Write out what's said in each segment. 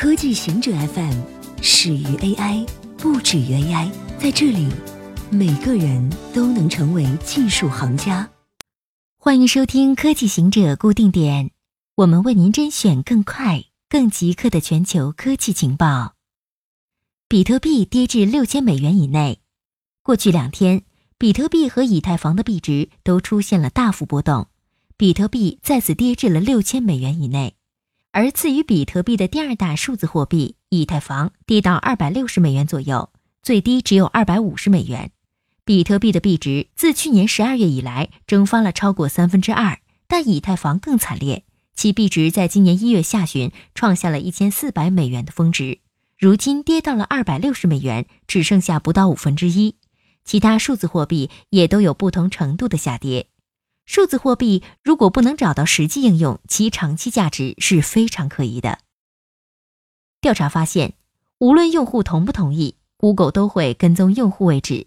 科技行者 FM 始于 AI，不止于 AI。在这里，每个人都能成为技术行家。欢迎收听科技行者固定点，我们为您甄选更快、更即刻的全球科技情报。比特币跌至六千美元以内。过去两天，比特币和以太坊的币值都出现了大幅波动，比特币再次跌至了六千美元以内。而次于比特币的第二大数字货币以太坊跌到二百六十美元左右，最低只有二百五十美元。比特币的币值自去年十二月以来蒸发了超过三分之二，但以太坊更惨烈，其币值在今年一月下旬创下了一千四百美元的峰值，如今跌到了二百六十美元，只剩下不到五分之一。其他数字货币也都有不同程度的下跌。数字货币如果不能找到实际应用，其长期价值是非常可疑的。调查发现，无论用户同不同意，Google 都会跟踪用户位置。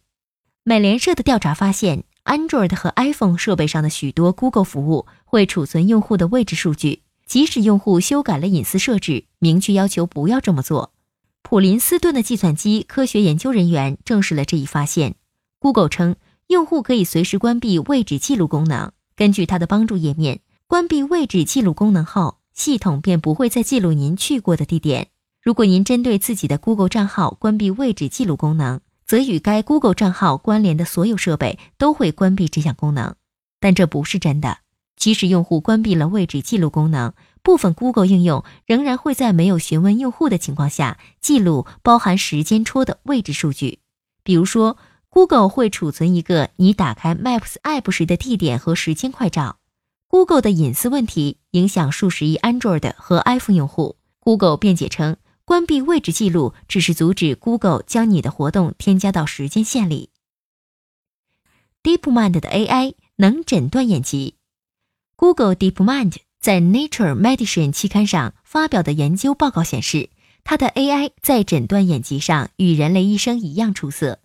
美联社的调查发现，Android 和 iPhone 设备上的许多 Google 服务会储存用户的位置数据，即使用户修改了隐私设置，明确要求不要这么做。普林斯顿的计算机科学研究人员证实了这一发现。Google 称。用户可以随时关闭位置记录功能。根据它的帮助页面，关闭位置记录功能后，系统便不会再记录您去过的地点。如果您针对自己的 Google 账号关闭位置记录功能，则与该 Google 账号关联的所有设备都会关闭这项功能。但这不是真的。即使用户关闭了位置记录功能，部分 Google 应用仍然会在没有询问用户的情况下记录包含时间戳的位置数据，比如说。Google 会储存一个你打开 Maps App 时的地点和时间快照。Google 的隐私问题影响数十亿 Android 和 iPhone 用户。Google 辩解称，关闭位置记录只是阻止 Google 将你的活动添加到时间线里。DeepMind 的 AI 能诊断眼疾。Google DeepMind 在 Nature Medicine 期刊上发表的研究报告显示，它的 AI 在诊断眼疾上与人类医生一样出色。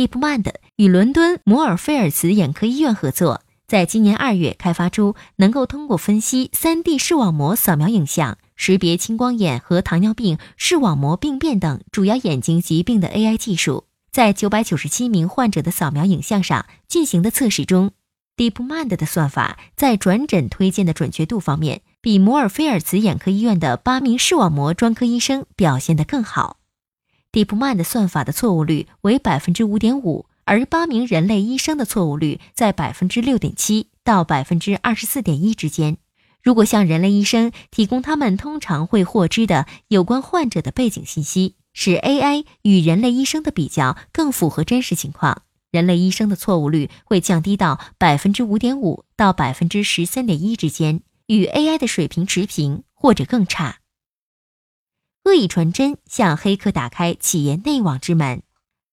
DeepMind 与伦敦摩尔菲尔茨眼科医院合作，在今年二月开发出能够通过分析 3D 视网膜扫描影像，识别青光眼和糖尿病视网膜病变等主要眼睛疾病的 AI 技术。在997名患者的扫描影像上进行的测试中，DeepMind 的算法在转诊推荐的准确度方面，比摩尔菲尔茨眼科医院的八名视网膜专科医生表现得更好。DeepMind 的算法的错误率为百分之五点五，而八名人类医生的错误率在百分之六点七到百分之二十四点一之间。如果向人类医生提供他们通常会获知的有关患者的背景信息，使 AI 与人类医生的比较更符合真实情况，人类医生的错误率会降低到百分之五点五到百分之十三点一之间，与 AI 的水平持平或者更差。恶意传真向黑客打开企业内网之门，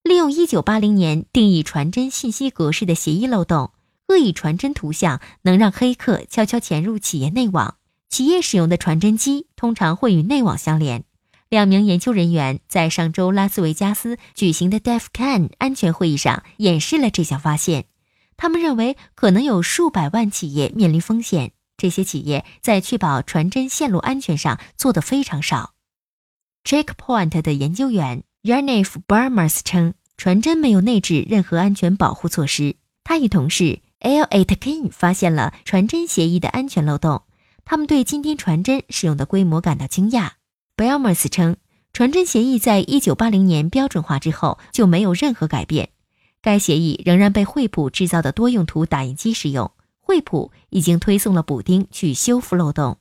利用1980年定义传真信息格式的协议漏洞，恶意传真图像能让黑客悄悄潜入企业内网。企业使用的传真机通常会与内网相连。两名研究人员在上周拉斯维加斯举行的 DefCon 安全会议上演示了这项发现。他们认为可能有数百万企业面临风险，这些企业在确保传真线路安全上做得非常少。Checkpoint 的研究员 Yanniv Barmas 称，传真没有内置任何安全保护措施。他与同事 Al Atkin 发现了传真协议的安全漏洞。他们对今天传真使用的规模感到惊讶。Barmas 称，传真协议在一九八零年标准化之后就没有任何改变。该协议仍然被惠普制造的多用途打印机使用。惠普已经推送了补丁去修复漏洞。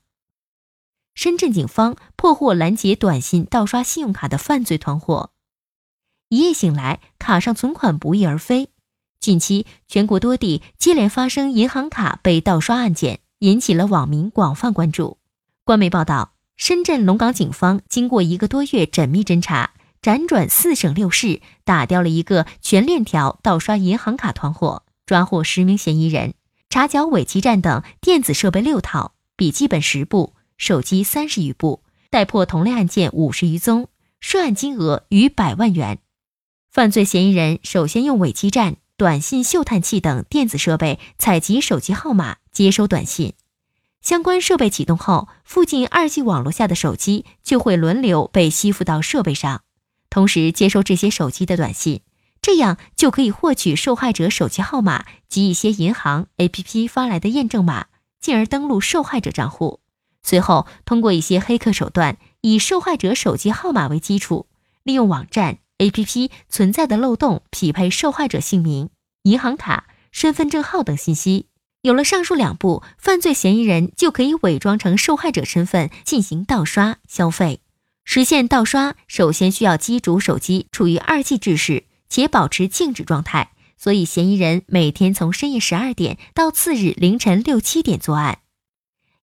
深圳警方破获拦截短信盗刷信用卡的犯罪团伙。一夜醒来，卡上存款不翼而飞。近期，全国多地接连发生银行卡被盗刷案件，引起了网民广泛关注。官媒报道，深圳龙岗警方经过一个多月缜密侦查，辗转四省六市，打掉了一个全链条盗刷银行卡团伙，抓获十名嫌疑人，查缴伪基站等电子设备六套，笔记本十部。手机三十余部，逮破同类案件五十余宗，涉案金额逾百万元。犯罪嫌疑人首先用伪基站、短信嗅探器等电子设备采集手机号码，接收短信。相关设备启动后，附近二 G 网络下的手机就会轮流被吸附到设备上，同时接收这些手机的短信，这样就可以获取受害者手机号码及一些银行 APP 发来的验证码，进而登录受害者账户。随后，通过一些黑客手段，以受害者手机号码为基础，利用网站 APP 存在的漏洞，匹配受害者姓名、银行卡、身份证号等信息。有了上述两步，犯罪嫌疑人就可以伪装成受害者身份进行盗刷消费。实现盗刷，首先需要机主手机处于二 G 制式且保持静止状态，所以嫌疑人每天从深夜十二点到次日凌晨六七点作案。